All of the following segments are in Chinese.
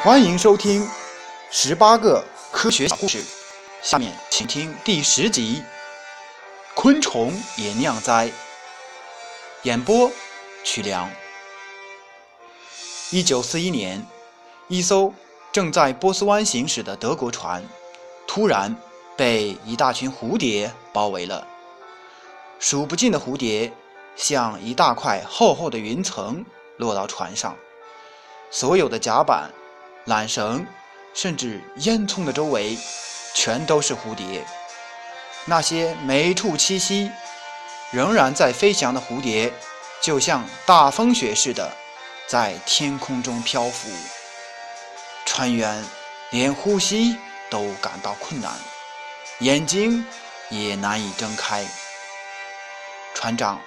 欢迎收听十八个科学小故事，下面请听第十集：昆虫也酿灾。演播：曲梁。一九四一年，一艘正在波斯湾行驶的德国船，突然被一大群蝴蝶包围了。数不尽的蝴蝶像一大块厚厚的云层落到船上，所有的甲板。缆绳，甚至烟囱的周围，全都是蝴蝶。那些没处栖息、仍然在飞翔的蝴蝶，就像大风雪似的，在天空中漂浮。船员连呼吸都感到困难，眼睛也难以睁开。船长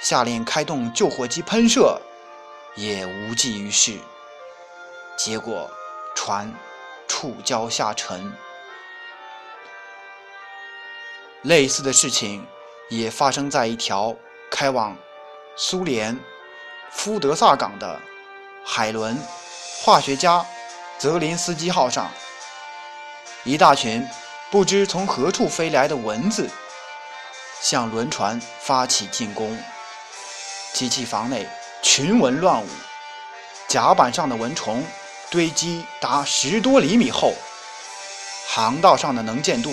下令开动救火机喷射，也无济于事。结果，船触礁下沉。类似的事情也发生在一条开往苏联夫德萨港的海轮化学家泽林斯基号上。一大群不知从何处飞来的蚊子向轮船发起进攻，机器房内群蚊乱舞，甲板上的蚊虫。堆积达十多厘米厚，航道上的能见度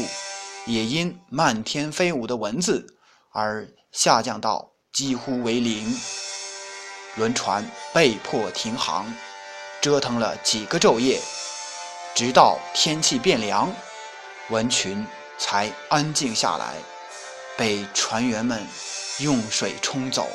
也因漫天飞舞的蚊子而下降到几乎为零。轮船被迫停航，折腾了几个昼夜，直到天气变凉，蚊群才安静下来，被船员们用水冲走。